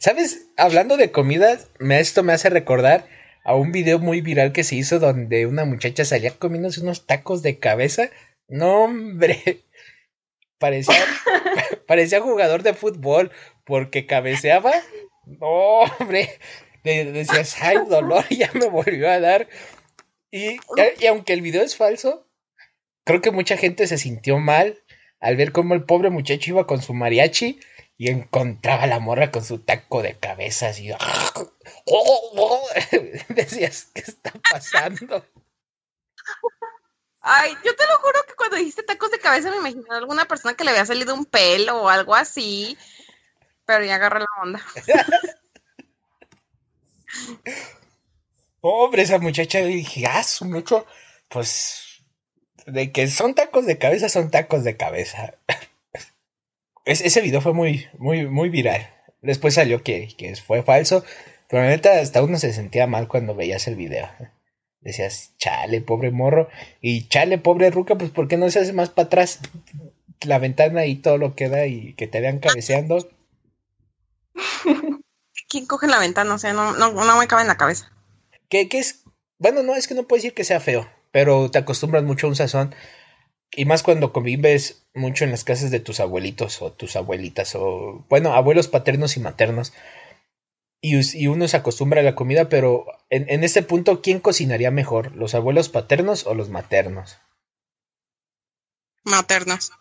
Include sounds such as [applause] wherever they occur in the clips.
¿Sabes? Hablando de comida, me, esto me hace recordar a un video muy viral que se hizo donde una muchacha salía comiéndose unos tacos de cabeza. No, hombre. [laughs] Parecía, [laughs] parecía jugador de fútbol porque cabeceaba. No, hombre. decías, ay, dolor, ya me volvió a dar. Y, y aunque el video es falso, creo que mucha gente se sintió mal al ver cómo el pobre muchacho iba con su mariachi y encontraba a la morra con su taco de cabeza así. [laughs] Decías, ¿qué está pasando? Ay, yo te lo juro que cuando dijiste tacos de cabeza me imaginé a alguna persona que le había salido un pelo o algo así. Pero ya agarré la onda. [laughs] Pobre esa muchacha, dije, ah, su mucho, pues, de que son tacos de cabeza, son tacos de cabeza ese video fue muy, muy, muy viral. Después salió que, que fue falso. Pero la neta, hasta uno se sentía mal cuando veías el video. Decías, chale, pobre morro. Y chale, pobre ruca, pues ¿por qué no se hace más para atrás la ventana y todo lo que da y que te vean cabeceando? [laughs] ¿Quién coge la ventana? O sea, no, no, no me cabe en la cabeza. ¿Qué, qué es? Bueno, no, es que no puedo decir que sea feo, pero te acostumbras mucho a un sazón y más cuando convives mucho en las casas de tus abuelitos o tus abuelitas o, bueno, abuelos paternos y maternos. Y, uno se acostumbra a la comida, pero en, en este punto, ¿quién cocinaría mejor? ¿Los abuelos paternos o los maternos? Maternos.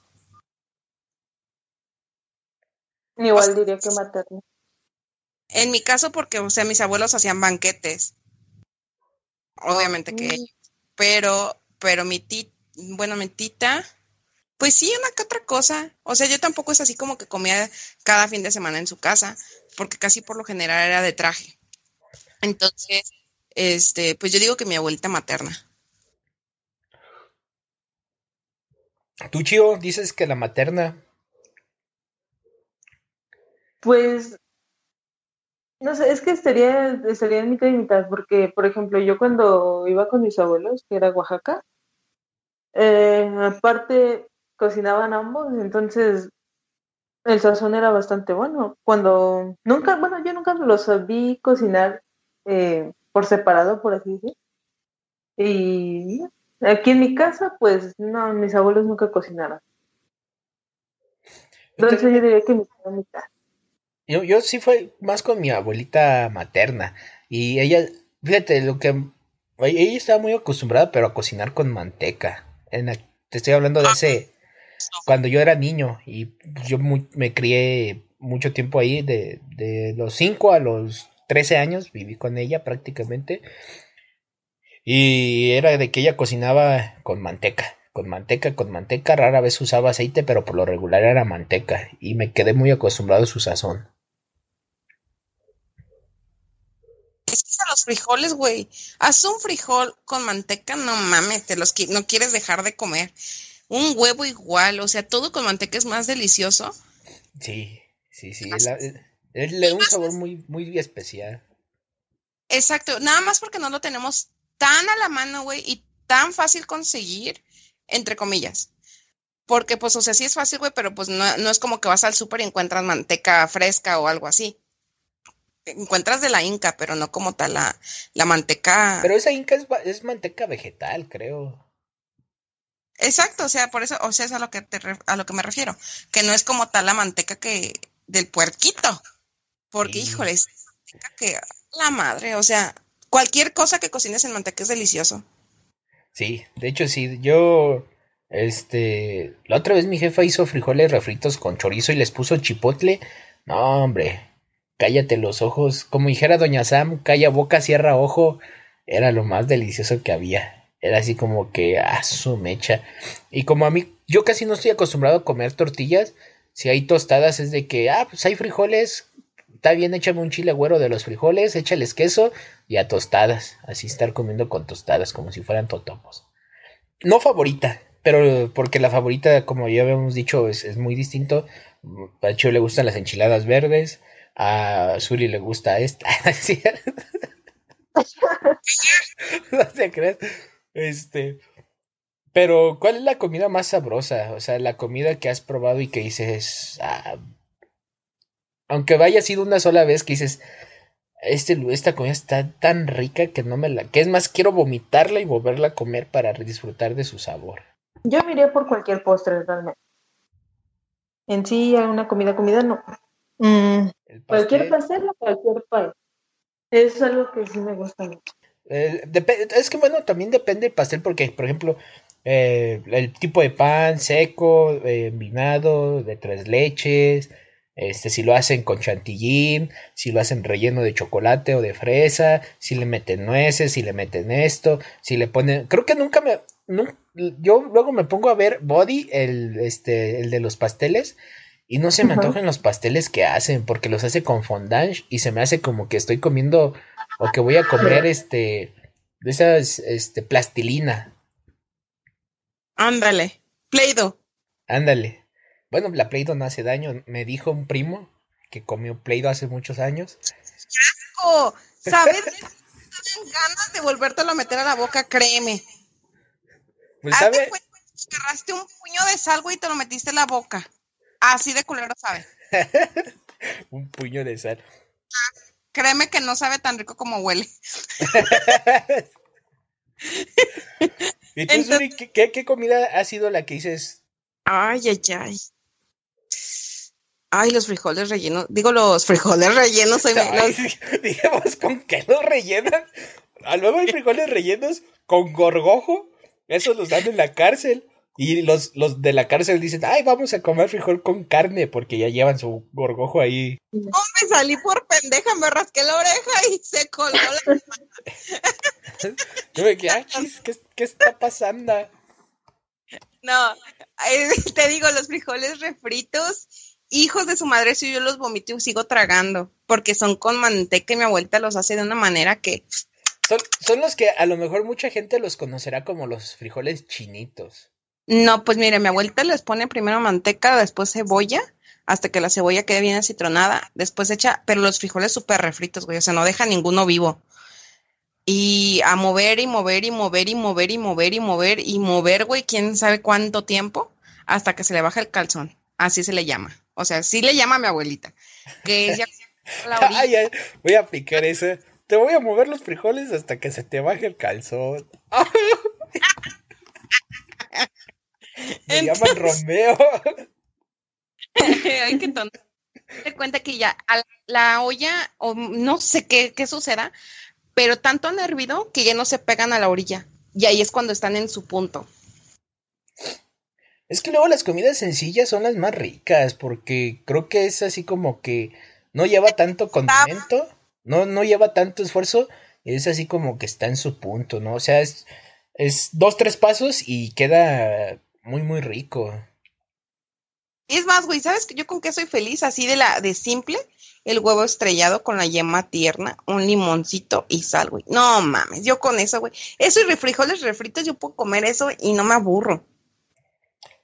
Igual diría que maternos. En mi caso, porque, o sea, mis abuelos hacían banquetes. Obviamente que mm. Pero, pero mi tita bueno, mentita. Pues sí, una que otra cosa. O sea, yo tampoco es así como que comía cada fin de semana en su casa, porque casi por lo general era de traje. Entonces, este, pues yo digo que mi abuelita materna. ¿Tú, Chio, dices que la materna? Pues, no sé, es que estaría, estaría en mitad y mitad, porque, por ejemplo, yo cuando iba con mis abuelos, que era Oaxaca, eh, aparte, cocinaban ambos, entonces el sazón era bastante bueno. Cuando nunca, bueno, yo nunca los vi cocinar eh, por separado, por así decir. Y aquí en mi casa, pues no, mis abuelos nunca cocinaron. Entonces yo diría que mi Yo, yo sí fue más con mi abuelita materna. Y ella, fíjate, lo que ella estaba muy acostumbrada, pero a cocinar con manteca te estoy hablando de ah, ese, cuando yo era niño y yo me crié mucho tiempo ahí, de, de los 5 a los 13 años, viví con ella prácticamente. Y era de que ella cocinaba con manteca, con manteca, con manteca, rara vez usaba aceite, pero por lo regular era manteca y me quedé muy acostumbrado a su sazón. Es que a los frijoles, güey. Haz un frijol con manteca, no mames, te los no quieres dejar de comer. Un huevo igual, o sea, todo con manteca es más delicioso. Sí, sí, sí. le da un sabor muy, muy especial. Exacto, nada más porque no lo tenemos tan a la mano, güey, y tan fácil conseguir, entre comillas. Porque, pues, o sea, sí es fácil, güey, pero pues no, no es como que vas al súper y encuentras manteca fresca o algo así encuentras de la Inca, pero no como tal la, la manteca. Pero esa Inca es, manteca vegetal, creo. Exacto, o sea, por eso, o sea, es a lo que te, a lo que me refiero, que no es como tal la manteca que del puerquito, porque híjole, es manteca que la madre, o sea, cualquier cosa que cocines en manteca es delicioso. Sí, de hecho sí, yo este, la otra vez mi jefa hizo frijoles refritos con chorizo y les puso chipotle. No, hombre, cállate los ojos, como dijera doña Sam, calla boca, cierra ojo, era lo más delicioso que había. Era así como que, ah, su mecha. Y como a mí, yo casi no estoy acostumbrado a comer tortillas, si hay tostadas es de que, ah, pues hay frijoles, está bien, échame un chile güero de los frijoles, échales queso y a tostadas. Así estar comiendo con tostadas, como si fueran totopos. No favorita, pero porque la favorita, como ya habíamos dicho, es, muy distinto. A Chio le gustan las enchiladas verdes, a Zuli le gusta esta. [laughs] [laughs] no te crees. Este. Pero, ¿cuál es la comida más sabrosa? O sea, la comida que has probado y que dices. Ah, aunque vaya sido una sola vez que dices, este, esta comida está tan rica que no me la, que es más, quiero vomitarla y volverla a comer para disfrutar de su sabor. Yo me iría por cualquier postre realmente. En sí, una comida, comida no. Mm, cualquier pastel o cualquier pan. Es algo que sí me gusta mucho. Eh, es que bueno, también depende del pastel porque, por ejemplo, eh, el tipo de pan seco, eh, vinado, de tres leches, este, si lo hacen con chantilly, si lo hacen relleno de chocolate o de fresa, si le meten nueces, si le meten esto, si le ponen, creo que nunca me, yo luego me pongo a ver Body, el, este, el de los pasteles, y no se me antojan los pasteles que hacen, porque los hace con fondant y se me hace como que estoy comiendo o que voy a comer este de esas este plastilina. Ándale, Play-Doh. Ándale. Bueno, la Play-Doh no hace daño, me dijo un primo que comió Play-Doh hace muchos años. ¡Asco! ¿Sabes? Tienen ganas de volvértelo a meter a la boca, créeme. Pues, ¿sabe? agarraste un puño de salgo y te lo metiste en la boca. Así de culero sabe. [laughs] Un puño de sal. créeme que no sabe tan rico como huele. [laughs] ¿Y tú, ¿qué, comida ha sido la que dices? Ay, ay, ay. Ay, los frijoles rellenos. Digo, los frijoles rellenos. Soy [laughs] Digamos, ¿con qué los rellenan? A luego hay frijoles rellenos con gorgojo. Esos los dan en la cárcel. Y los, los de la cárcel dicen, ay, vamos a comer frijol con carne, porque ya llevan su gorgojo ahí. me salí por pendeja, me rasqué la oreja y se colgó la [laughs] Yo me quedé, ¿qué, ¿qué está pasando? No, [laughs] te digo, los frijoles refritos, hijos de su madre, si yo los vomito y sigo tragando, porque son con manteca y mi abuelita los hace de una manera que... Son, son los que a lo mejor mucha gente los conocerá como los frijoles chinitos. No, pues mire, mi abuelita les pone primero manteca, después cebolla, hasta que la cebolla quede bien acitronada, después echa, pero los frijoles súper refritos, güey, o sea, no deja ninguno vivo. Y a mover y mover y mover y mover y mover y mover y mover, güey, quién sabe cuánto tiempo, hasta que se le baja el calzón. Así se le llama. O sea, sí le llama a mi abuelita. Que ella [laughs] voy a aplicar eso. Te voy a mover los frijoles hasta que se te baje el calzón. Me llaman Romeo. [laughs] Ay, qué tonto. Te cuenta que ya la olla, o no sé qué, qué suceda, pero tanto han hervido que ya no se pegan a la orilla. Y ahí es cuando están en su punto. Es que luego las comidas sencillas son las más ricas, porque creo que es así como que no lleva tanto condimento, no, no lleva tanto esfuerzo, es así como que está en su punto, ¿no? O sea, es, es dos, tres pasos y queda muy, muy rico. Es más, güey, ¿sabes que yo con qué soy feliz? Así de la de simple, el huevo estrellado con la yema tierna, un limoncito y sal, güey. No mames, yo con eso, güey. Eso y frijoles refritos, yo puedo comer eso y no me aburro.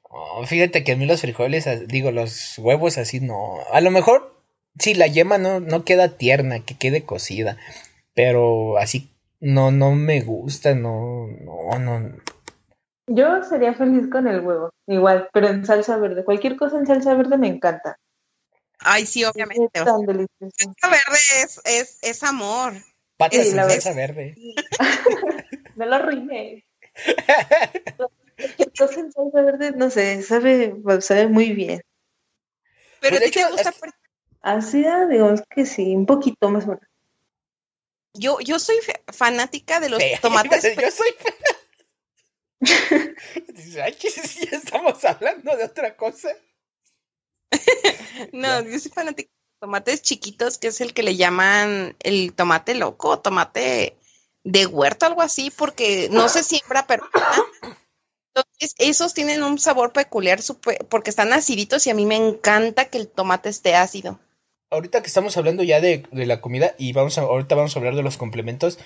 Oh, fíjate que a mí los frijoles, digo, los huevos así no. A lo mejor, sí, la yema no, no queda tierna, que quede cocida. Pero así no, no me gusta, no, no, no. Yo sería feliz con el huevo, igual, pero en salsa verde. Cualquier cosa en salsa verde me encanta. Ay, sí, obviamente. Es tan delicioso. Salsa verde es, es, es amor. Patas en salsa verde. [laughs] no lo arruiné. [laughs] Cualquier cosa en salsa verde, no sé, sabe, sabe muy bien. Pero de te gusta? Así, ah, digamos que sí, un poquito más bueno. Yo, yo soy fanática de los tomates. [laughs] yo soy [laughs] Ay, ya estamos hablando de otra cosa. no, yo soy fanático de tomates chiquitos, que es el que le llaman el tomate loco, tomate de huerto, algo así, porque no se siembra, pero entonces esos tienen un sabor peculiar porque están aciditos y a mí me encanta que el tomate esté ácido. Ahorita que estamos hablando ya de, de la comida y vamos a, ahorita vamos a hablar de los complementos,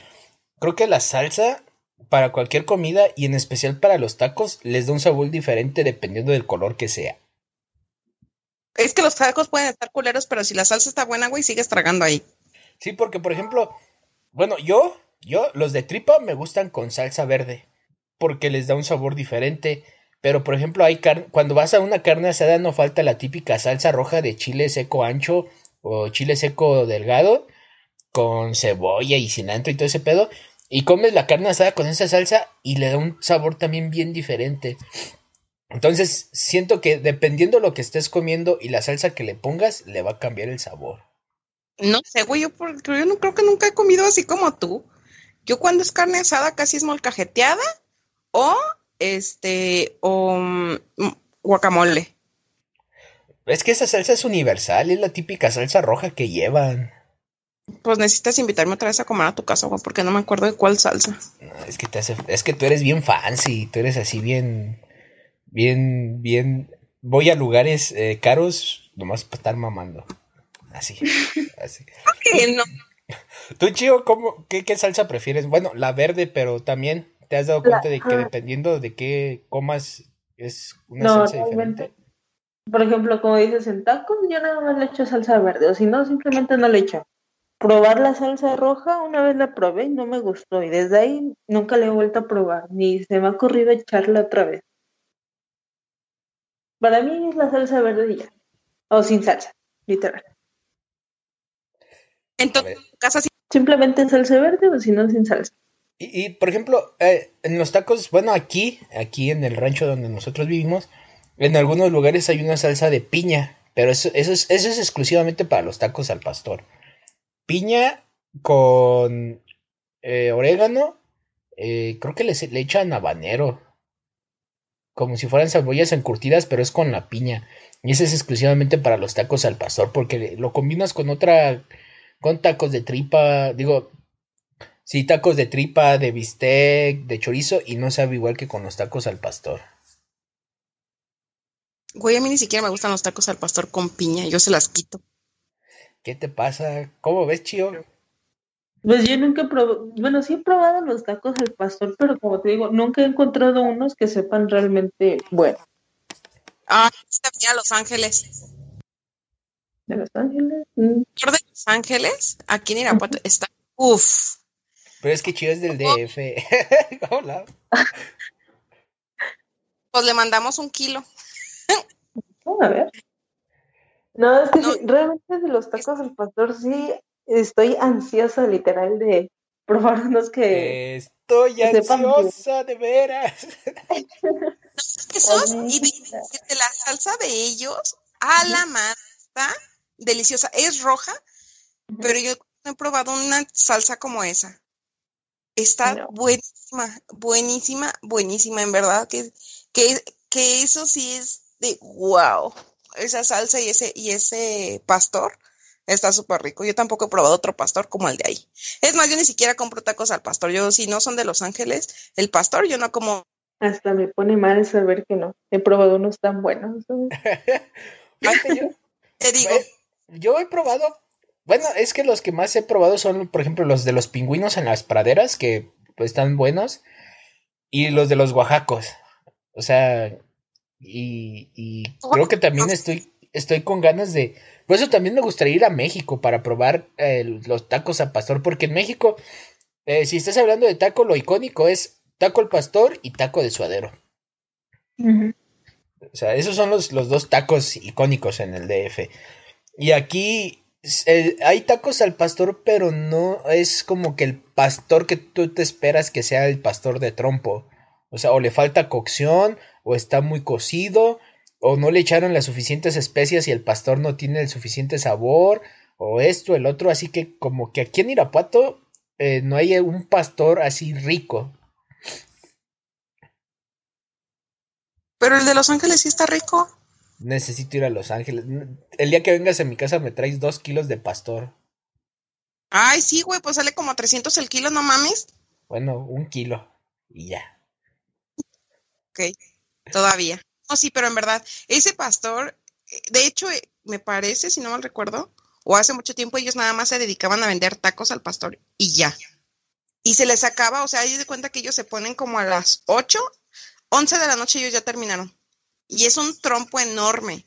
creo que la salsa para cualquier comida y en especial para los tacos les da un sabor diferente dependiendo del color que sea. Es que los tacos pueden estar culeros, pero si la salsa está buena, güey, sigues tragando ahí. Sí, porque por ejemplo, bueno, yo, yo, los de tripa me gustan con salsa verde, porque les da un sabor diferente. Pero por ejemplo, hay cuando vas a una carne asada no falta la típica salsa roja de chile seco ancho o chile seco delgado con cebolla y cilantro y todo ese pedo. Y comes la carne asada con esa salsa y le da un sabor también bien diferente. Entonces, siento que dependiendo lo que estés comiendo y la salsa que le pongas, le va a cambiar el sabor. No sé, güey, yo, yo no creo que nunca he comido así como tú. Yo cuando es carne asada casi es molcajeteada o este o mm, guacamole. Es que esa salsa es universal, es la típica salsa roja que llevan. Pues necesitas invitarme otra vez a comer a tu casa, güey, porque no me acuerdo de cuál salsa. es que te hace, es que tú eres bien fancy, tú eres así bien, bien, bien. Voy a lugares eh, caros nomás para estar mamando. Así, [laughs] así. no. Tú, Chío, ¿cómo, qué, qué, salsa prefieres? Bueno, la verde, pero también te has dado cuenta de que dependiendo de qué comas es una salsa diferente. Por ejemplo, como dices en tacos, yo nada más le echo salsa verde, o si no, simplemente no le echo. Probar la salsa roja, una vez la probé y no me gustó, y desde ahí nunca le he vuelto a probar, ni se me ha ocurrido echarla otra vez. Para mí es la salsa verde ya, o sin salsa, literal. En tu casa Simplemente salsa verde o si no, sin salsa. Y, por ejemplo, eh, en los tacos, bueno, aquí, aquí en el rancho donde nosotros vivimos, en algunos lugares hay una salsa de piña, pero eso, eso, es, eso es exclusivamente para los tacos al pastor. Piña con eh, orégano, eh, creo que le, echan habanero, como si fueran cebollas encurtidas, pero es con la piña. Y ese es exclusivamente para los tacos al pastor, porque lo combinas con otra, con tacos de tripa, digo, sí, tacos de tripa, de bistec, de chorizo, y no sabe igual que con los tacos al pastor. Güey, a mí ni siquiera me gustan los tacos al pastor con piña, yo se las quito. ¿Qué te pasa? ¿Cómo ves, Chío? Pues yo nunca he probado, bueno, sí he probado los tacos al pastor, pero como te digo, nunca he encontrado unos que sepan realmente bueno. Ah, está a Los Ángeles. ¿De Los Ángeles? Mm. de Los Ángeles, aquí en Irapuato, está, uff. Pero es que Chío es del DF. Hola. [laughs] Pues le mandamos un kilo. [laughs] a ver. No, es que realmente de los tacos al pastor sí estoy ansiosa, literal, de probar unos que. Estoy ansiosa, de veras. Esos, y de, la salsa de ellos, a la masa, deliciosa. Es roja, pero yo he probado una salsa como esa. Está buenísima, buenísima, buenísima, en verdad, que, que, que eso sí es de wow, esa salsa y ese, y ese pastor está súper rico. Yo tampoco he probado otro pastor como el de ahí. Es más, yo ni siquiera compro tacos al pastor. Yo, si no son de Los Ángeles, el pastor, yo no como. Hasta me pone mal saber que no. He probado unos tan buenos. [laughs] [laughs] Te digo. Yo he probado. Bueno, es que los que más he probado son, por ejemplo, los de los pingüinos en las praderas, que pues, están buenos. Y los de los oaxacos. O sea, y, creo que también estoy, estoy con ganas de... Por eso también me gustaría ir a México para probar eh, los tacos al pastor, porque en México, eh, si estás hablando de taco, lo icónico es taco al pastor y taco de suadero. O sea, esos son los, los, dos tacos icónicos en el DF. Y aquí eh, hay tacos al pastor, pero no es como que el pastor que tú te esperas que sea el pastor de trompo. O sea, o le falta cocción, o está muy cocido, o no le echaron las suficientes especias y el pastor no tiene el suficiente sabor, o esto, el otro. Así que como que aquí en Irapuato eh, no hay un pastor así rico. Pero el de Los Ángeles sí está rico. Necesito ir a Los Ángeles. El día que vengas a mi casa me traes dos kilos de pastor. Ay, sí, güey, pues sale como 300 el kilo, no mames. Bueno, un kilo y ya todavía. No, sí, pero en verdad, ese pastor, de hecho, eh, me parece, si no mal recuerdo, o hace mucho tiempo ellos nada más se dedicaban a vender tacos al pastor y ya. Y se les acaba, o sea, ellos de cuenta que ellos se ponen como a las 8, 11 de la noche ellos ya terminaron. Y es un trompo enorme.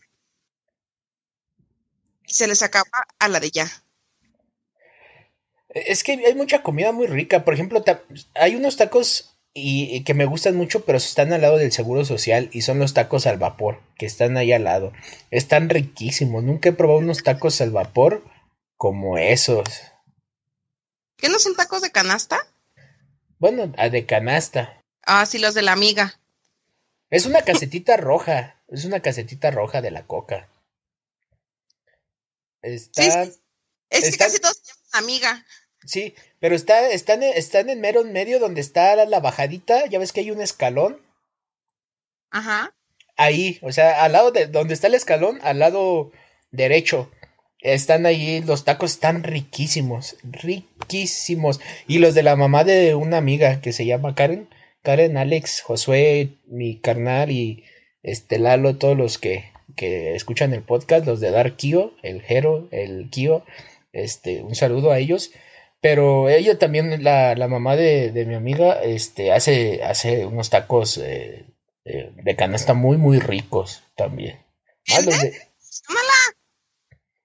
Y se les acaba a la de ya. Es que hay mucha comida muy rica. Por ejemplo, hay unos tacos y, que me gustan mucho, pero están al lado del Seguro Social y son los tacos al vapor, que están ahí al lado. Están riquísimos. Nunca he probado unos tacos al vapor como esos. ¿Qué no son tacos de canasta? Bueno, de canasta. Ah, sí, los de la amiga. Es una casetita [laughs] roja. Es una casetita roja de la coca. Está, Es que casi todos se llaman amiga. Sí, pero está, están, están en mero en medio donde está la, bajadita, ya ves que hay un escalón. Ajá. Ahí, o sea, al lado de donde está el escalón, al lado derecho. Están ahí, los tacos están riquísimos, riquísimos. Y los de la mamá de una amiga que se llama Karen, Karen, Alex, Josué, mi carnal y este Lalo, todos los que, que escuchan el podcast, los de Dar Kio, el Jero, el Kio, este, un saludo a ellos. Pero ella también, la, la mamá de, de, mi amiga, este, hace, hace unos tacos eh, de canasta muy, muy ricos también. Ah, de,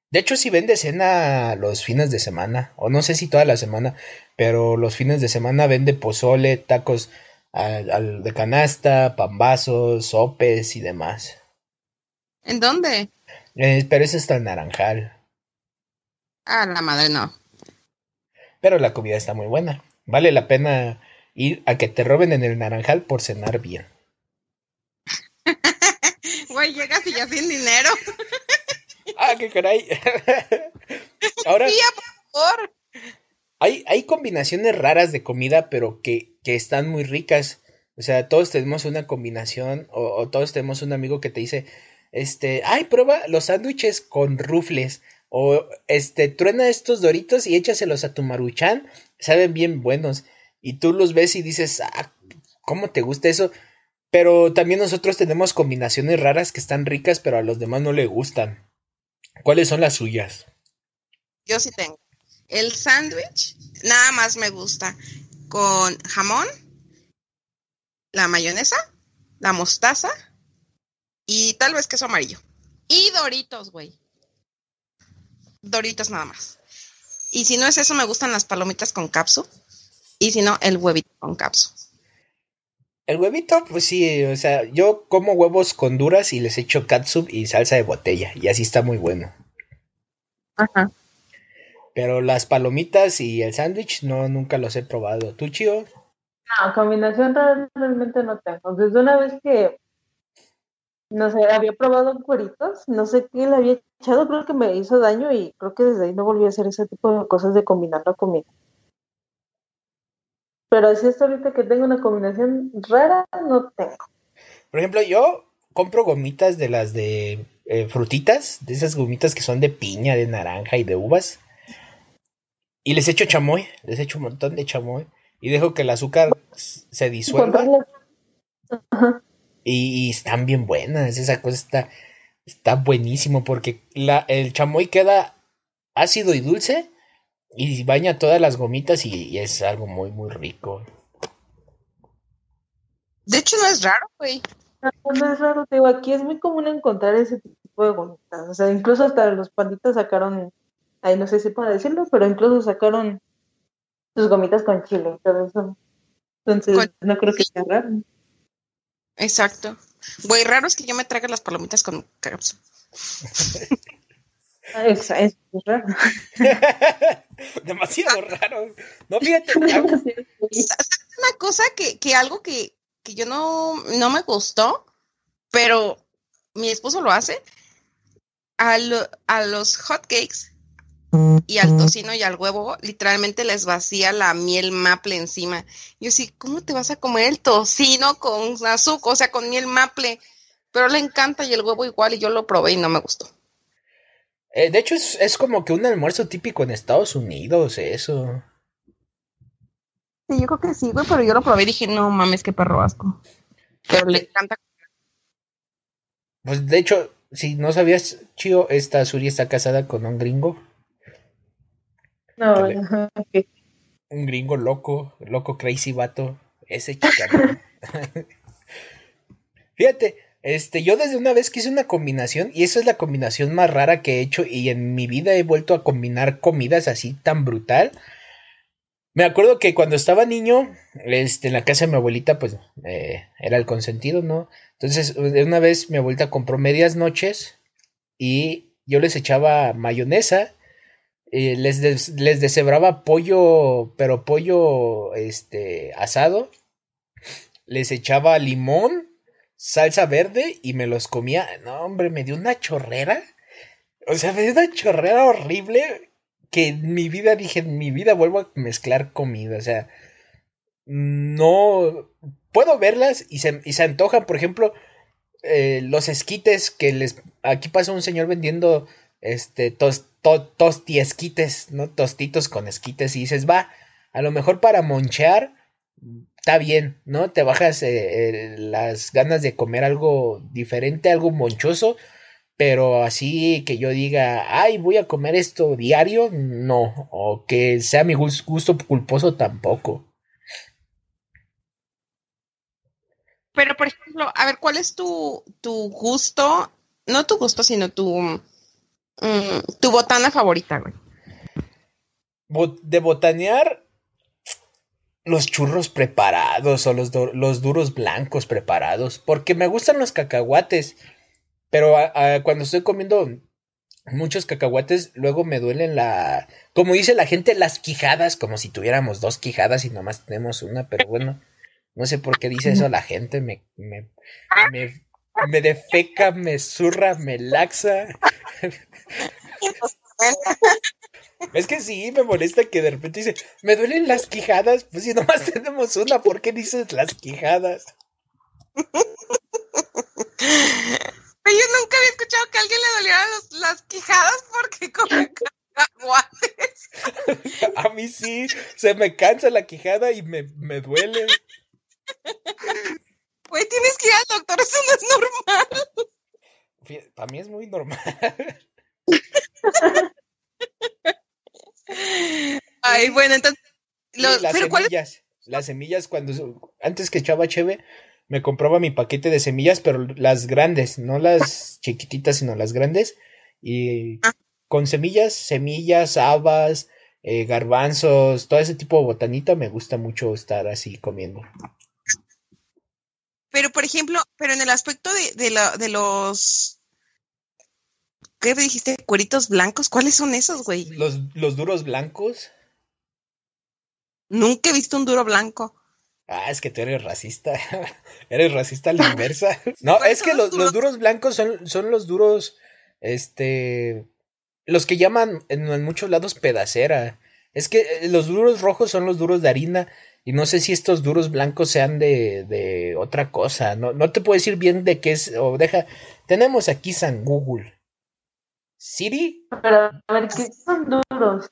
de hecho, si vende cena los fines de semana, o no sé si toda la semana, pero los fines de semana vende pozole, tacos al, de canasta, pambazos, sopes y demás. ¿En dónde? Eh, pero ese está en Naranjal. Ah, la madre no pero la comida está muy buena. Vale la pena ir a que te roben en el naranjal por cenar bien. [laughs] Güey, llegas y ya sin dinero. [laughs] ah, qué caray. [laughs] Ahora. por favor. Hay, hay combinaciones raras de comida, pero que, que están muy ricas. O sea, todos tenemos una combinación, o, o, todos tenemos un amigo que te dice, este, ay, prueba los sándwiches con rufles. O este, truena estos doritos y échaselos a tu maruchan, saben bien buenos. Y tú los ves y dices, ah, ¿cómo te gusta eso? Pero también nosotros tenemos combinaciones raras que están ricas, pero a los demás no le gustan. ¿Cuáles son las suyas? Yo sí tengo. El sándwich nada más me gusta con jamón, la mayonesa, la mostaza y tal vez queso amarillo. Y doritos, güey. Doritos nada más. Y si no es eso, me gustan las palomitas con capsu. Y si no, el huevito con capsu. El huevito, pues sí, o sea, yo como huevos con duras y les echo catsup y salsa de botella. Y así está muy bueno. Ajá. Pero las palomitas y el sándwich no, nunca los he probado. ¿Tú, Chio? No, combinación realmente no tengo. Desde una vez que no sé, había probado cueritos, no sé qué le había echado, creo que me hizo daño y creo que desde ahí no volví a hacer ese tipo de cosas de combinar la comida. Pero si es ahorita que tengo una combinación rara, no tengo. Por ejemplo, yo compro gomitas de las de eh, frutitas, de esas gomitas que son de piña, de naranja y de uvas. Y les echo chamoy, les echo un montón de chamoy. Y dejo que el azúcar se disuelva. Ajá. Y, están bien buenas, esa cosa está, está buenísimo porque la, el chamoy queda ácido y dulce y baña todas las gomitas y, es algo muy, muy rico. De hecho, no es raro, güey. No, es raro, te digo, aquí es muy común encontrar ese tipo de gomitas. O sea, incluso hasta los panditas sacaron, ahí no sé si puedo decirlo, pero incluso sacaron sus gomitas con chile y todo eso. Entonces, no creo que sea raro. Exacto. Güey, raro es que yo me traiga las palomitas con cápsula. es, es, raro. [laughs] Demasiado raro. No, fíjate. [laughs] Una cosa que, que algo que, que yo no, no me gustó, pero mi esposo lo hace. A, lo, a los hotcakes y al tocino y al huevo, literalmente les vacía la miel maple encima. Yo sí, ¿cómo te vas a comer el tocino con azúcar, o sea, con miel maple? Pero le encanta y el huevo igual y yo lo probé y no me gustó. Eh, de hecho, es, como que un almuerzo típico en Estados Unidos, eso. Sí, yo creo que sí, güey, pero yo lo probé y dije, no mames, qué perro asco. Pero le encanta. Pues de hecho, si no sabías, Chio, esta Suri está casada con un gringo. [laughs] No, [laughs] Un gringo loco, loco crazy vato, ese chicano. [laughs] Fíjate, este, yo desde una vez que hice una combinación, y esa es la combinación más rara que he hecho, y en mi vida he vuelto a combinar comidas así tan brutal. Me acuerdo que cuando estaba niño, este, en la casa de mi abuelita, pues eh, era el consentido, ¿no? Entonces, una vez mi abuelita compró medias noches y yo les echaba mayonesa, les, les deshebraba pollo, pero pollo este, asado, les echaba limón, salsa verde y me los comía. No, hombre, me dio una chorrera. O sea, me dio una chorrera horrible que en mi vida dije, en mi vida vuelvo a mezclar comida. O sea, no puedo verlas y se, y se antojan. Por ejemplo, eh, los esquites que les. Aquí pasa un señor vendiendo este tos, tostiesquites, ¿no? Tostitos con esquites. Y dices, va, a lo mejor para monchear está bien, ¿no? Te bajas eh, las ganas de comer algo diferente, algo monchoso pero así que yo diga, ay, voy a comer esto diario, no, o que sea mi gusto culposo tampoco. Pero, por ejemplo, a ver, ¿cuál es tu, tu gusto? No tu gusto, sino tu, mm, tu botana favorita, güey. de botanear, los churros preparados o los, los duros blancos preparados, porque me gustan los cacahuates pero cuando estoy comiendo muchos cacahuates, luego me duelen la. Como dice la gente, las quijadas, como si tuviéramos dos quijadas y nomás tenemos una, pero bueno, no sé por qué dice eso la gente, me, me, me, me defeca, me zurra, me laxa. Es que sí, me molesta que de repente dice, me duelen las quijadas, pues si nomás tenemos una, ¿por qué dices las quijadas? Yo nunca había escuchado que a alguien le dolieran las quijadas porque come cacahuates. A mí sí, se me cansa la quijada y me, me duele. [laughs] Pues tienes que ir al doctor, eso no es normal. Para mí es muy normal. Ay, bueno, entonces. las semillas. Las semillas, cuando antes que echaba cheve, me compraba mi paquete de semillas, pero las grandes, no las chiquititas, sino las grandes. Y ah. con semillas, semillas, habas, eh, garbanzos, todo ese tipo de botanita, me gusta mucho estar así comiendo. Pero, por ejemplo, pero en el aspecto de, de, la, de los... ¿Qué dijiste? ¿Cueritos blancos? ¿Cuáles son esos, güey? Los, los duros blancos. Nunca he visto un duro blanco. Ah, es que tú eres racista. [laughs] eres racista a la inversa. [laughs] No, es que los, duros blancos son, son los duros, este, los que llaman en, muchos lados pedacera. Es que eh, los duros rojos son los duros de harina y no sé si estos duros blancos sean de, de otra cosa. No, no te puedo decir bien de qué es. O deja, tenemos aquí San Google. ¿Siri? Pero, a ver, ¿qué son duros?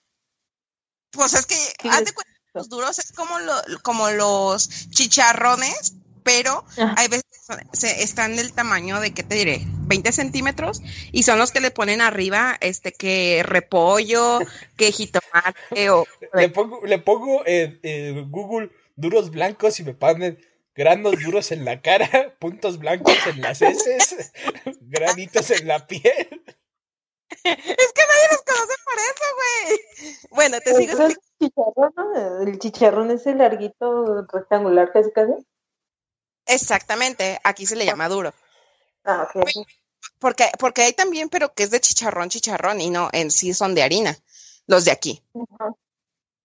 Pues es que, haz de cuenta los duros es como, lo, como los chicharrones, pero hay veces se, están del tamaño de, ¿qué te diré? 20 centímetros y son los que le ponen arriba, este, que repollo, [laughs] que jitomate o... Le pongo, le pongo en, Google duros blancos y me ponen granos duros en la cara, [laughs] puntos blancos en las heces, [laughs] granitos en la piel. Es que nadie los conoce por eso, güey. Bueno, te sigo chicharrón, El chicharrón es el larguito rectangular casi casi. Exactamente, aquí se le llama duro. Ah, ok. Porque, porque hay también, pero que es de chicharrón, chicharrón, y no, en sí son de harina, los de aquí.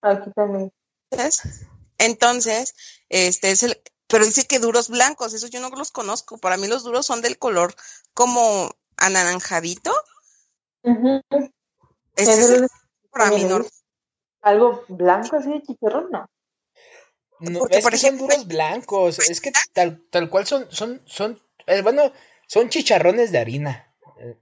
Aquí también. Entonces, este es el, pero dice que duros blancos, esos yo no los conozco. Para mí los duros son del color como anaranjadito. es para mí no, algo blanco así de chicharrón, no. No, es que son duros blancos, es que tal, tal cual son, son, son, eh, bueno, son chicharrones de harina, eh,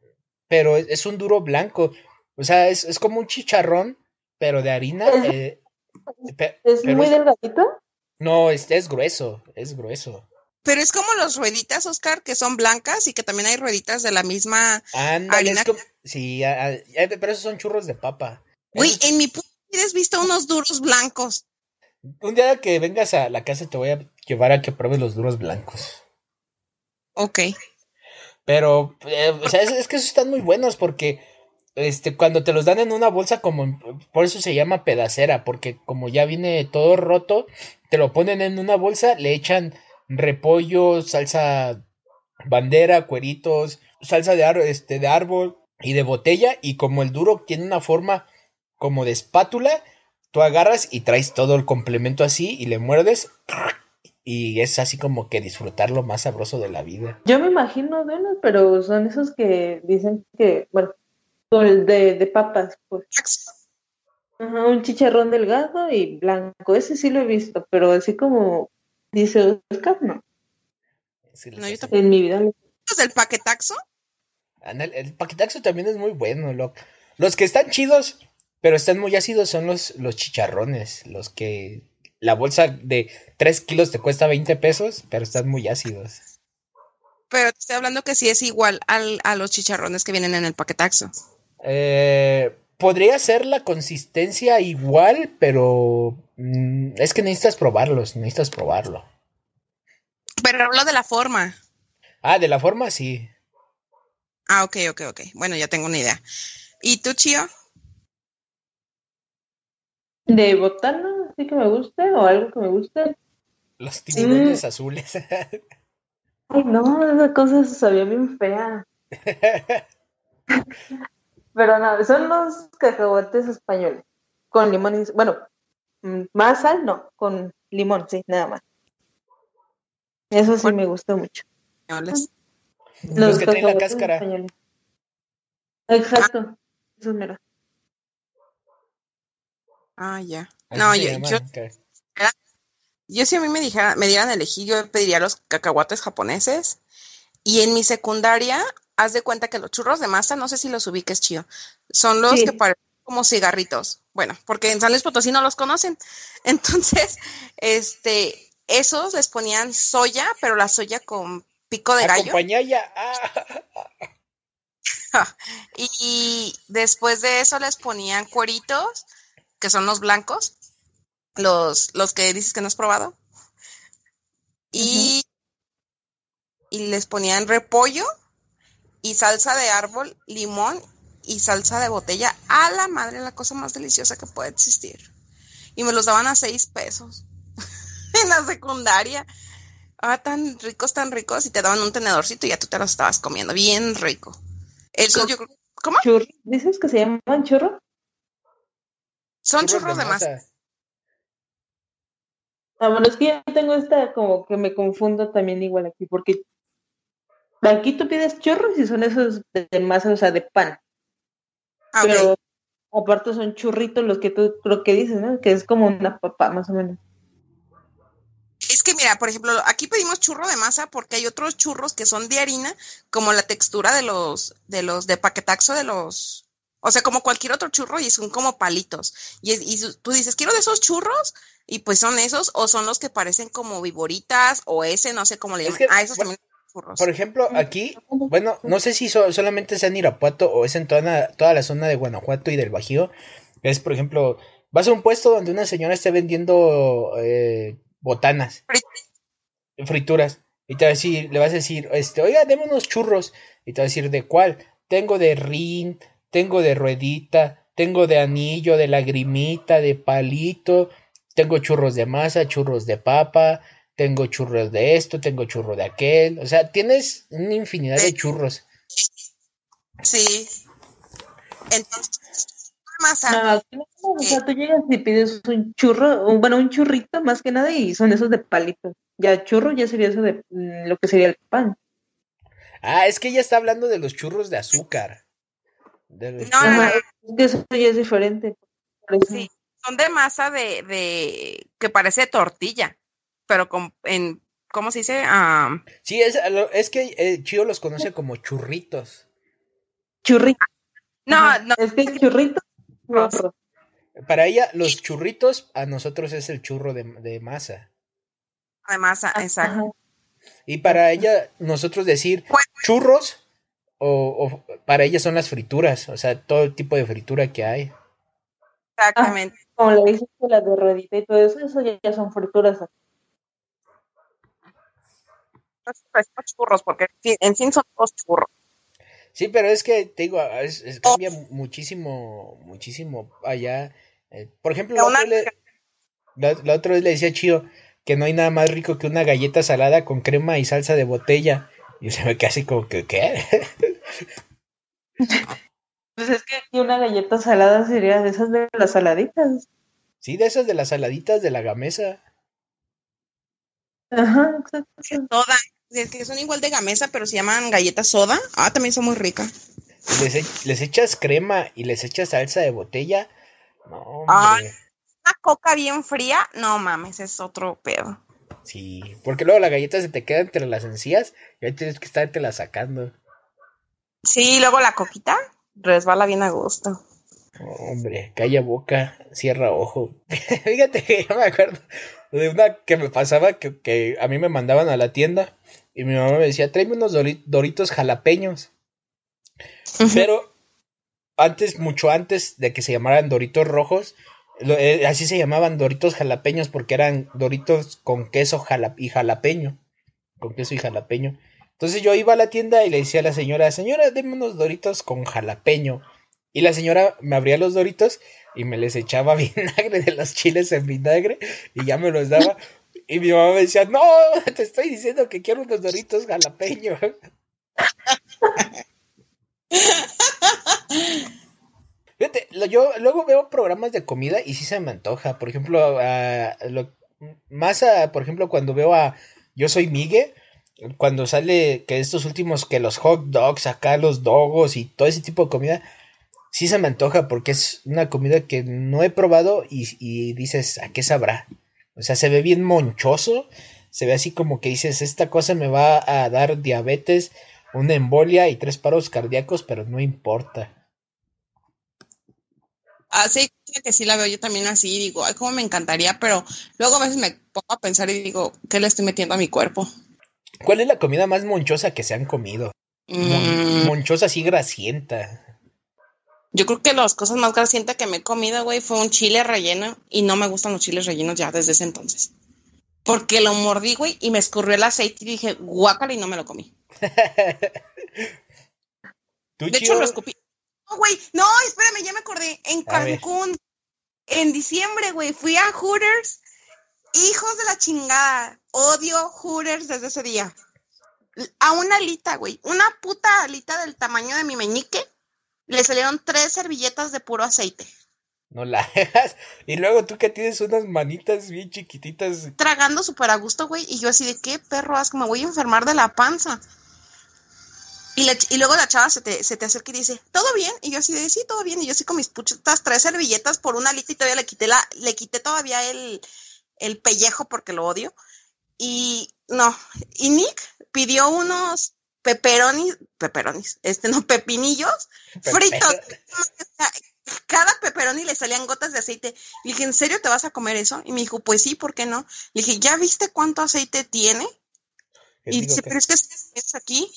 pero es, un duro blanco, o sea, es, es, como un chicharrón, pero de harina. ¿Es, eh, muy delgadito? No, este es grueso, es grueso. Pero es como los rueditas, Oscar, que son blancas y que también hay rueditas de la misma harina. sí, pero esos son churros de papa. Uy, en mi ¿Tienes visto unos duros blancos? Un día que vengas a la casa te voy a llevar a que pruebes los duros blancos. Ok. Pero, eh, o sea, es, que esos están muy buenos porque este, cuando te los dan en una bolsa, como por eso se llama pedacera, porque como ya viene todo roto, te lo ponen en una bolsa, le echan repollo, salsa bandera, cueritos, salsa de, este, de árbol y de botella, y como el duro tiene una forma como de espátula, tú agarras y traes todo el complemento así y le muerdes y es así como que disfrutar lo más sabroso de la vida. Yo me imagino de unos, pero son esos que dicen que, bueno, de, de papas, pues. Ajá, un chicharrón delgado y blanco, ese sí lo he visto, pero así como dice Oscar, no. en mi vida. ¿El paquetaxo? El, el, paquetaxo también es muy bueno. Lo, los que están chidos, pero están muy ácidos, son los, los chicharrones, los que la bolsa de 3 kilos te cuesta 20 pesos, pero están muy ácidos. Pero te estoy hablando que sí es igual al, a los chicharrones que vienen en el paquetaxo. Eh, podría ser la consistencia igual, pero mm, es que necesitas probarlos, necesitas probarlo. Pero hablo de la forma. Ah, de la forma sí. Ah, ok, ok, ok. Bueno, ya tengo una idea. ¿Y tú, Chio? De botana, sí que me guste, o algo que me guste. Los tiburones azules. Ay, no, esa cosa se sabía bien fea. Pero no, son los cacahuates españoles, con limón y... Bueno, mm, más sal, no, con limón, sí, nada más. Eso sí me gustó mucho. Los, los que tienen la cáscara. Españoles. Exacto, eso es mero. Ah, ya. No, yo, yo, yo, si a mí me dijera, me dieran elegir, yo pediría los cacahuates japoneses. Y en mi secundaria, haz de cuenta que los churros de masa, no sé si los ubiques, chío, son los que parecen como cigarritos. Bueno, porque en San Luis Potosí no los conocen. [laughs] Entonces, este, esos les ponían soya, pero la soya con pico de gallo. Ah. [laughs] y después de eso les ponían cueritos que son los blancos, los, los que dices que no has probado. Y, y les ponían repollo y salsa de árbol, limón y salsa de botella. A la madre, la cosa más deliciosa que puede existir. Y me los daban a seis pesos [laughs] en la secundaria. Ah, tan ricos, tan ricos. Y te daban un tenedorcito y ya tú te los estabas comiendo. Bien rico. Eso yo ¿Cómo? ¿Dices que se llaman churro? Son churros, de masa. Ah, bueno, es que yo tengo esta como que me confundo también igual aquí, porque aquí tú pides churros y son esos de, masa, o sea, de pan. Ah, Pero aparte son churritos los que tú creo que dices, ¿no? Que es como una papa, más o menos. Es que mira, por ejemplo, aquí pedimos churro de masa porque hay otros churros que son de harina, como la textura de los, de los de paquetaxo de los, o sea, como cualquier otro churro y son como palitos. Y, y, tú dices, quiero de esos churros y pues son esos o son los que parecen como viboritas o ese, no sé cómo le llaman. ah, esos también son churros. Por ejemplo, aquí, bueno, no sé si solamente sea en Irapuato o es en toda, toda la zona de Guanajuato y del Bajío. Es, por ejemplo, vas a un puesto donde una señora esté vendiendo eh, botanas, frituras. Y te va a decir, le vas a decir, este, oiga, deme unos churros. Y te va a decir, ¿de cuál? Tengo de rin, tengo de ruedita, tengo de anillo, de lagrimita, de palito, tengo churros de masa, churros de papa, tengo churros de esto, tengo churro de aquel, o sea, tienes una infinidad de churros. Sí. Entonces, masa. Ah, o sea, tú llegas y pides un churro, bueno, un churrito más que nada y son esos de palito. Ya churro ya sería eso de mm, lo que sería el pan. Ah, es que ella está hablando de los churros de azúcar. No, eso ya es diferente. Sí, son de masa de, de que parece tortilla, pero con, en, ¿cómo se dice? Ah, sí, es, es que eh, Chío los conoce como churritos. Churritos. No, no. Es que churritos. Para ella, los churritos, a nosotros es el churro de, de masa. De masa, exacto. Y para ella, nosotros decir churros o, para ellas son las frituras, o sea, todo el tipo de fritura que hay. Exactamente. Ah, como le dices la de ruedita y todo eso, eso ya son frituras. churros, porque en fin son todos churros. Sí, pero es que, te digo, es, es- cambia muchísimo, muchísimo allá. Eh, por ejemplo, la Una- otra, le- la, la otra vez le decía a Chío que no hay nada más rico que una galleta salada con crema y salsa de botella. Y se me queda así como que, ¿qué? [laughs] Pues es que aquí una galleta salada sería de esas de las saladitas. Sí, de esas de las saladitas de la gamesa. Ajá, exacto. Soda. Es que son igual de gamesa, pero se llaman galletas soda. Ah, también son muy ricas. Les, e- les echas crema y les echas salsa de botella. No, hombre. Ay. Una coca bien fría, no mames, es otro pedo. Sí, porque luego la galleta se te queda entre las encías y ahí tienes que estártela sacando. Sí, luego la coquita resbala bien a gusto. Hombre, calla boca, cierra ojo. [laughs] Fíjate que yo me acuerdo de una que me pasaba que, que a mí me mandaban a la tienda y mi mamá me decía, tráeme unos dori- doritos jalapeños. Pero antes, mucho antes de que se llamaran doritos rojos, lo- eh, así se llamaban doritos jalapeños porque eran doritos con queso jala- y jalapeño. Con queso y jalapeño. Entonces yo iba a la tienda y le decía a la señora, señora, deme unos doritos con jalapeño. Y la señora me abría los doritos y me les echaba [laughs] vinagre de los chiles en vinagre y ya me los daba. Y mi mamá me decía, no, te estoy diciendo que quiero unos doritos jalapeño. [laughs] Fíjate, yo luego veo programas de comida y sí se me antoja. Por ejemplo, más por ejemplo, cuando veo a Yo Soy Migue, cuando sale que estos últimos, que los hot dogs, acá los dogos y todo ese tipo de comida, sí se me antoja porque es una comida que no he probado y, y dices, ¿a qué sabrá? O sea, se ve bien monchoso, se ve así como que dices, esta cosa me va a dar diabetes, una embolia y tres paros cardíacos, pero no importa. Así que sí la veo yo también así, digo, ay, cómo me encantaría, pero luego a veces me pongo a pensar y digo, ¿qué le estoy metiendo a mi cuerpo? ¿Cuál es la comida más monchosa que se han comido? Mon- Mm, monchosa así grasienta. yo creo que las cosas más grasientas que me he comido, güey, fue un chile relleno y no me gustan los chiles rellenos ya desde ese entonces. Porque lo mordí, güey, y me escurrió el aceite y dije, guácala y no me lo comí. [laughs] ¿Tú, De hecho, lo escupí. No, güey, no, espérame, ya me acordé. En. Cancún, en diciembre, güey, fui a Hooters. Hijos de la chingada. Odio Hooters desde ese día. A una alita, güey, una puta alita del tamaño de mi meñique, le salieron tres servilletas de puro aceite. No la hagas. Y luego tú que tienes unas manitas bien chiquititas. Tragando súper a gusto, güey, y yo así de qué perro asco, me voy a enfermar de la panza. Y, la y luego la chava se te, se te acerca y dice, ¿todo bien? Y yo así de, sí, todo bien. Y yo así con mis puchitas, tres servilletas por una alita y todavía le quité la, le quité todavía el, el pellejo porque lo odio. Y no, y Nick pidió unos peperonis, peperonis, este no, pepinillos fritos. Cada peperoni le salían gotas de aceite. Le dije, ¿en serio te vas a comer eso? Y me dijo, pues sí, ¿por qué no? Le dije, ¿ya viste cuánto aceite tiene? Y dice, que- pero es que es aquí.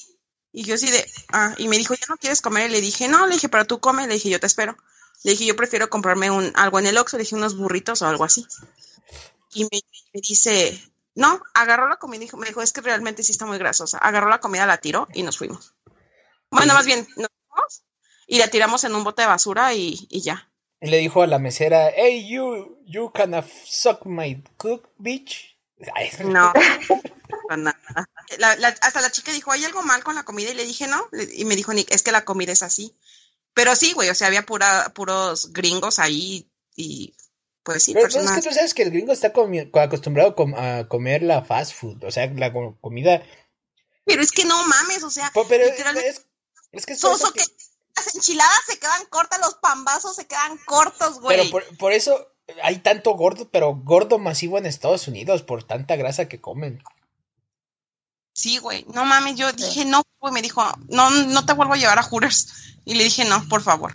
Y yo así de, ah, y me dijo, ¿ya no quieres comer? Y le dije, no, le dije, pero tú come. Le dije, yo te espero. Le dije, yo prefiero comprarme un, algo en el Oxxo, le dije, unos burritos o algo así. Y me, me dice, no, agarró la comida y dijo, me dijo, es que realmente sí está muy grasosa. Agarró la comida, la tiró y nos fuimos. Bueno, más bien, nos fuimos y la tiramos en un bote de basura y, y ya. Y le dijo a la mesera, hey, you, you can suck my cook, bitch. Ay, No, [laughs] nada. La- la- hasta la chica dijo, ¿hay algo mal con la comida? Y le dije, no. Y me dijo, Nick, es que la comida es así. Pero sí, güey, o sea, había pura, puros gringos ahí y pues sí, Pero pues, es personas. que tú sabes que el gringo está acostumbrado a comer la fast food, o sea, la co- comida. Pero es que no mames, o sea, Po- Pero literalmente, es, es que es por eso soso que- que las enchiladas se quedan cortas, los pambazos se quedan cortos, Pero güey. por, por eso hay tanto gordo, pero gordo masivo en Estados Unidos, por tanta grasa que comen. Sí, güey, no mames, yo dije, no, güey, me dijo, no, no te vuelvo a llevar a Hooters. Y le dije, no, por favor.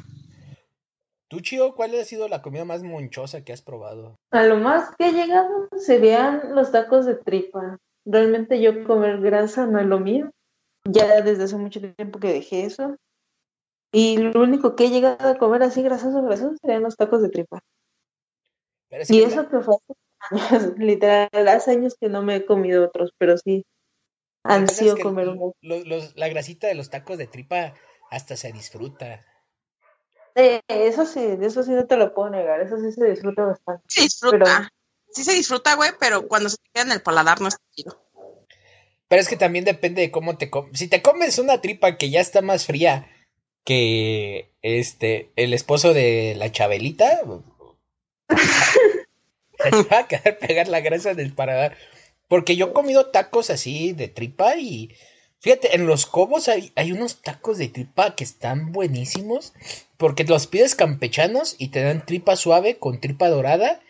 ¿Tú, Chio, cuál ha sido la comida más monchosa que has probado? A lo más que he llegado serían los tacos de tripa. Realmente yo comer grasa no es lo mío. Ya desde hace mucho tiempo que dejé eso. Y lo único que he llegado a comer así grasoso, grasoso serían los tacos de tripa. Pero es Y que eso que fue hace años, [laughs] literal, hace años que no me he comido otros, pero sí ansío comer uno. los- los- la grasita de los tacos de tripa hasta se disfruta. Eso sí, de eso sí no te lo puedo negar, eso sí se disfruta bastante. Se disfruta, sí se disfruta, güey, pero cuando se queda en el paladar no es chido. Pero es que también depende de cómo te comes. Si te comes una tripa que ya está más fría que este el esposo de la Chabelita, [laughs] te va a quedar pegar la grasa del paladar. Porque yo he comido tacos así de tripa y fíjate, en los cobos hay, hay unos tacos de tripa que están buenísimos porque los pides campechanos y te dan tripa suave con tripa dorada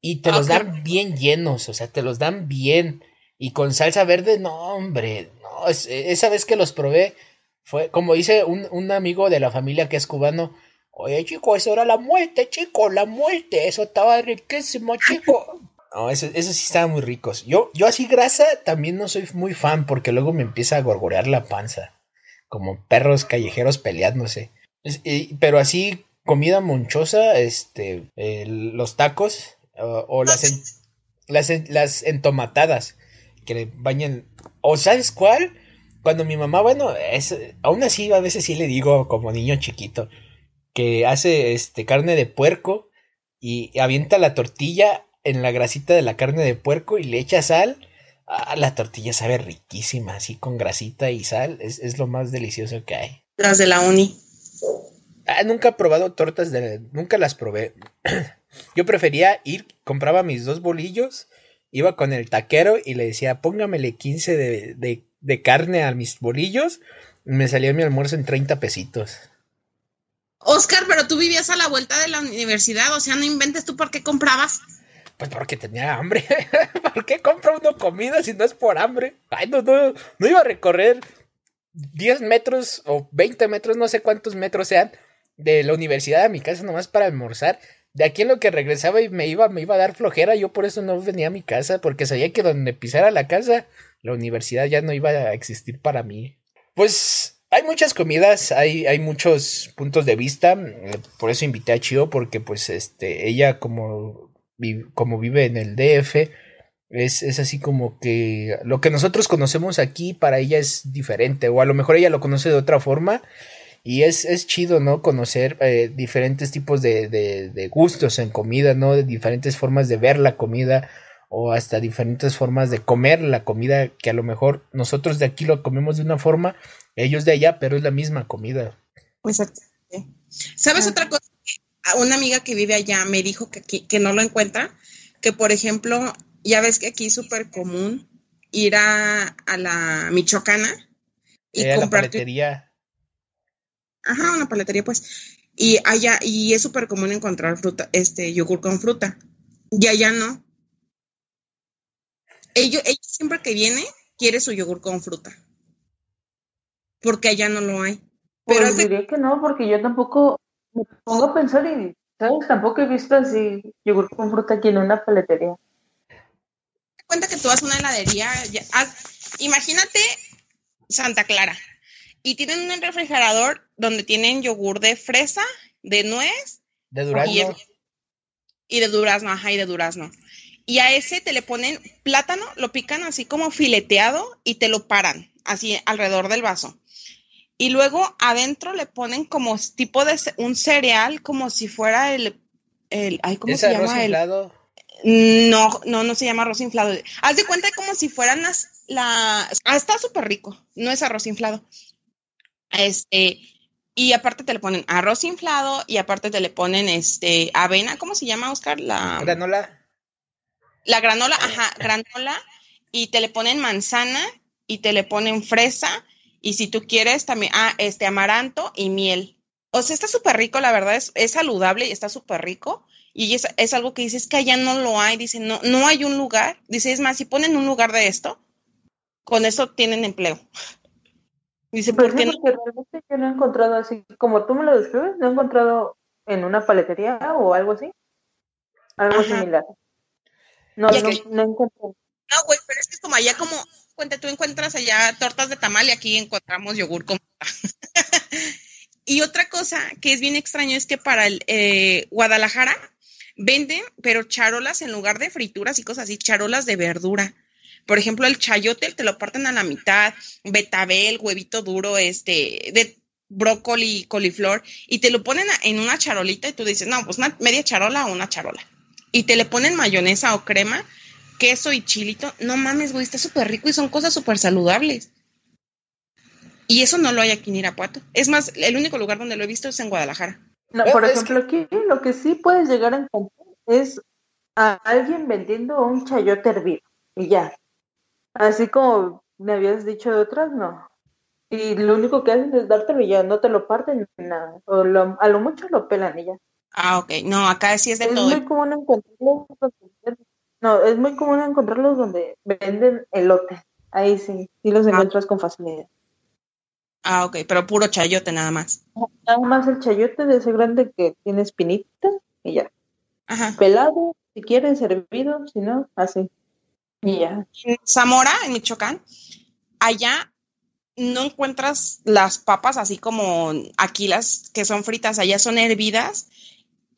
y te los dan bien llenos, o sea, te los dan bien. Y con salsa verde, no, hombre, no, esa vez que los probé, fue como dice un, un, amigo de la familia que es cubano, oye chico, eso era la muerte, chico, la muerte, eso estaba riquísimo, chico. [laughs] No, eso sí estaban muy ricos. Yo, yo así grasa también no soy muy fan porque luego me empieza a gorgorear la panza, como perros callejeros peleándose. pero así comida monchosa, este, los tacos o, las, las, las entomatadas que le bañen. ¿O sabes cuál? Cuando mi mamá, bueno, es, aún así a veces sí le digo como niño chiquito, que hace este carne de puerco y avienta la tortilla en la grasita de la carne de puerco y le echa sal. Ah, la tortilla sabe riquísima, así con grasita y sal. Es, es lo más delicioso que hay. Las de la uni. Ah, nunca he probado tortas de... Nunca las probé. [clears throat] Yo prefería ir, compraba mis dos bolillos iba con el taquero y le decía, póngamele 15 de, de, carne a mis bolillos. me salía mi almuerzo en 30 pesitos. Oscar, pero tú vivías a la vuelta de la universidad, o sea, no inventes tú por qué comprabas. Pues porque tenía hambre. [laughs] ¿Por qué compra uno comida si no es por hambre? Ay, no, no, no iba a recorrer 10 metros o 20 metros, no sé cuántos metros sean, de la universidad a mi casa nomás para almorzar de aquí en lo que regresaba y me iba, me iba a dar flojera, yo por eso no venía a mi casa, porque sabía que donde pisara la casa, la universidad ya no iba a existir para mí. Pues hay muchas comidas, hay, hay muchos puntos de vista, por eso invité a Chio, porque pues este, ella como, como vive en el DF, es, es así como que lo que nosotros conocemos aquí para ella es diferente, o a lo mejor ella lo conoce de otra forma y es, es chido, ¿no? Conocer eh, diferentes tipos de, de, gustos en comida, ¿no? De diferentes formas de ver la comida o hasta diferentes formas de comer la comida que a lo mejor nosotros de aquí lo comemos de una forma, ellos de allá, pero es la misma comida. Exactamente. ¿Sabes otra cosa? Una amiga que vive allá me dijo que, que no lo encuentra, que por ejemplo, ya ves que aquí es súper común ir a, a la Michoacana y eh, comprar Ajá, una paletería, pues. Y allá, y es súper común encontrar fruta, este, yogur con fruta. Y allá no. Ellos, ella siempre que viene, quiere su yogur con fruta. Porque allá no lo hay. Pero pues diría que no, porque yo tampoco me pongo a pensar y, ¿sabes? Tampoco he visto así yogur con fruta aquí en una paletería. Cuenta que tú vas a una heladería, imagínate Santa Clara, y tienen un refrigerador donde tienen yogur de fresa, de nuez. De durazno. Y, de durazno, ajá, y de durazno. Y a ese te le ponen plátano, lo pican así como fileteado y te lo paran, así alrededor del vaso. Y luego adentro le ponen como tipo de un cereal, como si fuera el. el ay, ¿cómo se llama? Inflado? No, no, no se llama arroz inflado. Haz de cuenta como si fueran las. La, ah, está súper rico, no es arroz inflado. Este, y aparte te le ponen arroz inflado y aparte te le ponen este avena, ¿cómo se llama, Oscar? La granola. La granola, ajá, granola y te le ponen manzana y te le ponen fresa y si tú quieres también, ah, este amaranto y miel. O sea, está súper rico, la verdad, es, es, saludable y está súper rico. Y es, es, algo que dices que allá no lo hay, dice, no, no hay un lugar. Dice, es más, si ponen un lugar de esto, con eso tienen empleo. [laughs] Dice, ¿por qué no? realmente yo no he encontrado así, como tú me lo describes, no he encontrado en una paletería o algo así, algo similar. No, no, no encontrado. No, güey, pero es que como allá como, tú encuentras allá tortas de tamal y aquí encontramos yogur con... [laughs] y otra cosa que es bien extraño es que para el eh, Guadalajara venden, pero charolas en lugar de frituras y cosas así, charolas de verdura. Por ejemplo, el chayote te lo parten a la mitad, betabel, huevito duro, este, de brócoli, coliflor, y te lo ponen en una charolita y tú dices, no, pues media charola o una charola. Y te le ponen mayonesa o crema, queso y chilito. No mames, güey, está súper rico y son cosas súper saludables. Y eso no lo hay aquí en Irapuato. Es más, el único lugar donde lo he visto es en Guadalajara. No, por ejemplo, aquí lo que sí puedes llegar a encontrar es a alguien vendiendo un chayote hervido y ya. Así como me habías dicho de otras, no. Y lo único que hacen es dártelo y ya no te lo parten ni nada. O a lo mucho lo pelan y ya. Ah, ok. No, acá sí es de todo. Es muy común encontrarlos. No, es muy común encontrarlos donde venden elotes. Ahí sí, sí los ah. encuentras con facilidad. Ah, ok, pero puro chayote nada más. Nada más el chayote de ese grande que tiene espinitas y ya. Ajá. Pelado, si quieren, servido, si no, así. Y ya. En Zamora, en Michoacán, allá no encuentras las papas así como aquí las que son fritas, allá son hervidas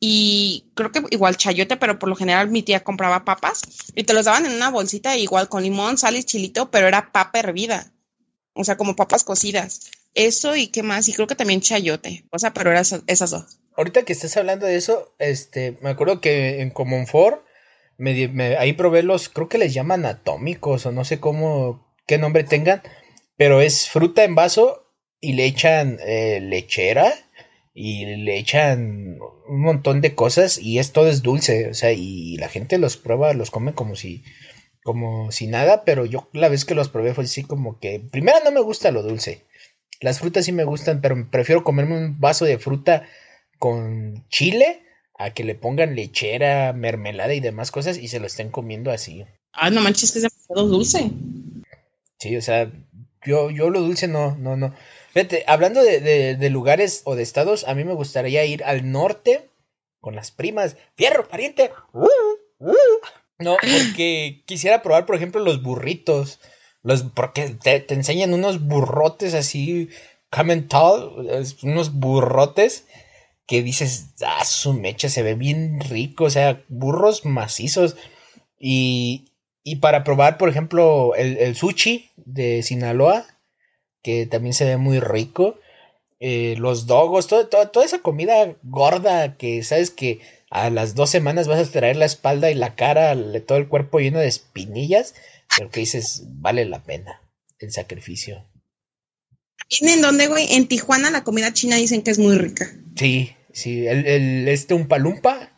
y creo que igual chayote, pero por lo general mi tía compraba papas y te los daban en una bolsita igual con limón, sal y chilito, pero era papa hervida, o sea, como papas cocidas. Eso y qué más, y creo que también chayote, o sea, pero eran esas dos. Ahorita que estás hablando de eso, este, me acuerdo que en Comonfort me, me, ahí probé los, creo que les llaman atómicos o no sé cómo, qué nombre tengan, pero es fruta en vaso y le echan eh, lechera y le echan un montón de cosas y es todo es dulce, o sea, y la gente los prueba, los come como si como si nada, pero yo la vez que los probé fue así como que primero no me gusta lo dulce. Las frutas sí me gustan, pero prefiero comerme un vaso de fruta con chile a que le pongan lechera, mermelada y demás cosas y se lo estén comiendo así. Ah, no manches, que es demasiado dulce. Sí, o sea, yo, yo lo dulce no, no, no. Hablando de, de, lugares o de estados, a mí me gustaría ir al norte con las primas. Fierro, pariente. Uh, uh. No, porque quisiera probar, por ejemplo, los burritos. Los, porque te, te enseñan unos burrotes así, comen unos burrotes que dices, ah, su mecha se ve bien rico, o sea, burros macizos. Y, y para probar, por ejemplo, el, sushi de Sinaloa, que también se ve muy rico. Eh, los dogos, todo, toda esa comida gorda que sabes que a las dos semanas vas a traer la espalda y la cara, todo el cuerpo lleno de espinillas, pero que dices, vale la pena el sacrificio. ¿En dónde, güey? En Tijuana la comida china dicen que es muy rica. Sí, sí, el, el este un palumpa,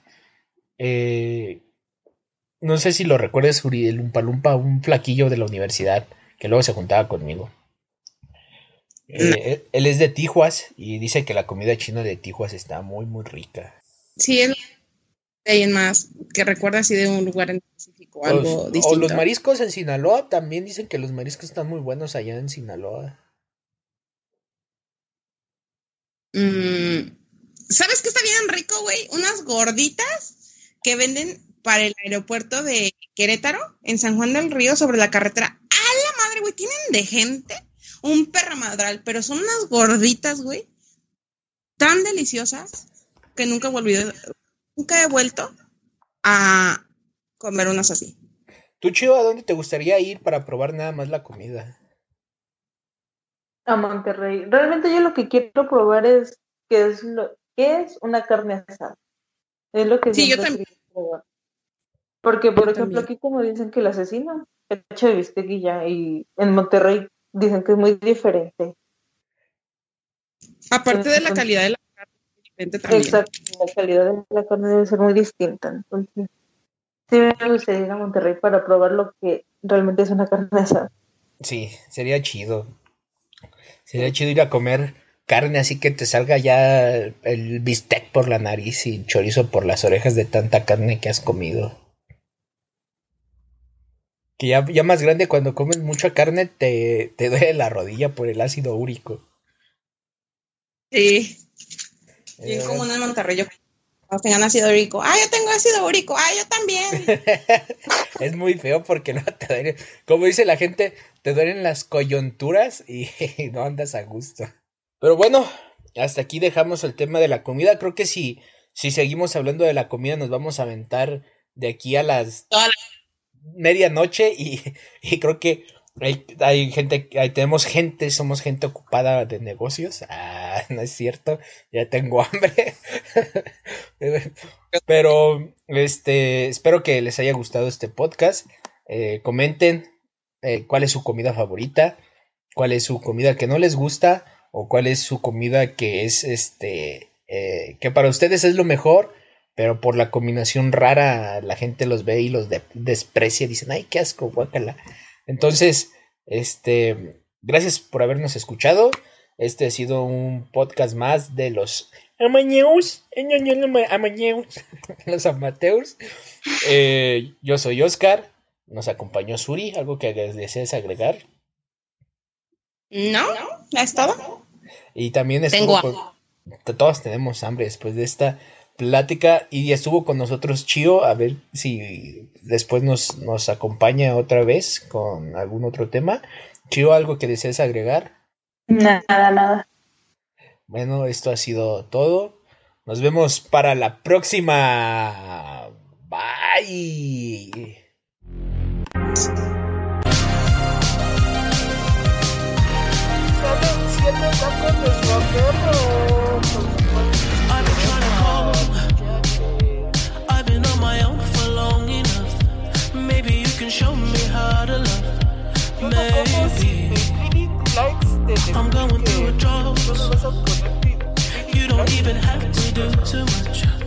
eh, no sé si lo recuerdas, Uri, el Umpalumpa, un flaquillo de la universidad que luego se juntaba conmigo. Eh, él, es de Tijuas y dice que la comida china de Tijuas está muy, muy rica. Sí, él hay en más que recuerda así de un lugar en específico, algo distinto. O los mariscos en Sinaloa también dicen que los mariscos están muy buenos allá en Sinaloa. Mm, ¿Sabes qué está bien rico, güey? Unas gorditas que venden para el aeropuerto de Querétaro, en San Juan del Río, sobre la carretera. ¡A la madre, güey! Tienen de gente un madral, pero son unas gorditas, güey, tan deliciosas que nunca he nunca he vuelto a comer unas así. ¿Tú, Chivo, a dónde te gustaría ir para probar nada más la comida? A Monterrey. Realmente yo lo que quiero probar es qué es lo qué es una carne asada. Es lo que sí, yo también. Porque, por ejemplo, aquí como dicen que el asesino es hecho de bistequilla y en Monterrey dicen que es muy diferente. Aparte de la calidad de la carne, diferente también. Exacto, la calidad de la carne debe ser muy distinta. Entonces, sí me gustaría ir a Monterrey para probar lo que realmente es una carne asada. Sí, sería chido. Sería chido ir a comer carne así que te salga ya el bistec por la nariz y chorizo por las orejas de tanta carne que has comido. Que ya, ya más grande, cuando comes mucha carne, te, te duele la rodilla por el ácido úrico. Sí. Bien como en Monterrey, yo tengan ácido úrico. Ah, yo tengo ácido úrico. Ah, yo también. [laughs] es muy feo porque no te duele. Como dice la gente, te duelen las coyunturas y [laughs] no andas a gusto. Pero bueno, hasta aquí dejamos el tema de la comida. Creo que si, si seguimos hablando de la comida, nos vamos a aventar de aquí a las medianoche y, y creo que hay, gente, ahí tenemos gente, somos gente ocupada de negocios. Ah, no es cierto, ya tengo [laughs] hambre. Pero, este, espero que les haya gustado este podcast. Eh, comenten eh, cuál es su comida favorita, cuál es su comida que no les gusta o cuál es su comida que es, este, eh, que para ustedes es lo mejor, pero por la combinación rara la gente los ve y los desprecia, dicen, ay, qué asco, guácala. Entonces, este, gracias por habernos escuchado. Este ha sido un podcast más de los amañeus, [laughs] los amateurs. Eh, yo soy Oscar, nos acompañó Suri, ¿algo que desees agregar? No, ¿ha estado? Y también estuvo todos tenemos hambre después de esta plática y estuvo con nosotros Chio, a ver si después nos, nos acompaña otra vez con algún otro tema. Chio, ¿algo que desees agregar? Nada, nada. Bueno, esto ha sido todo. Nos vemos para la próxima. Bye. Show me how to love. Maybe I'm going through a drought. You don't even have to do too much.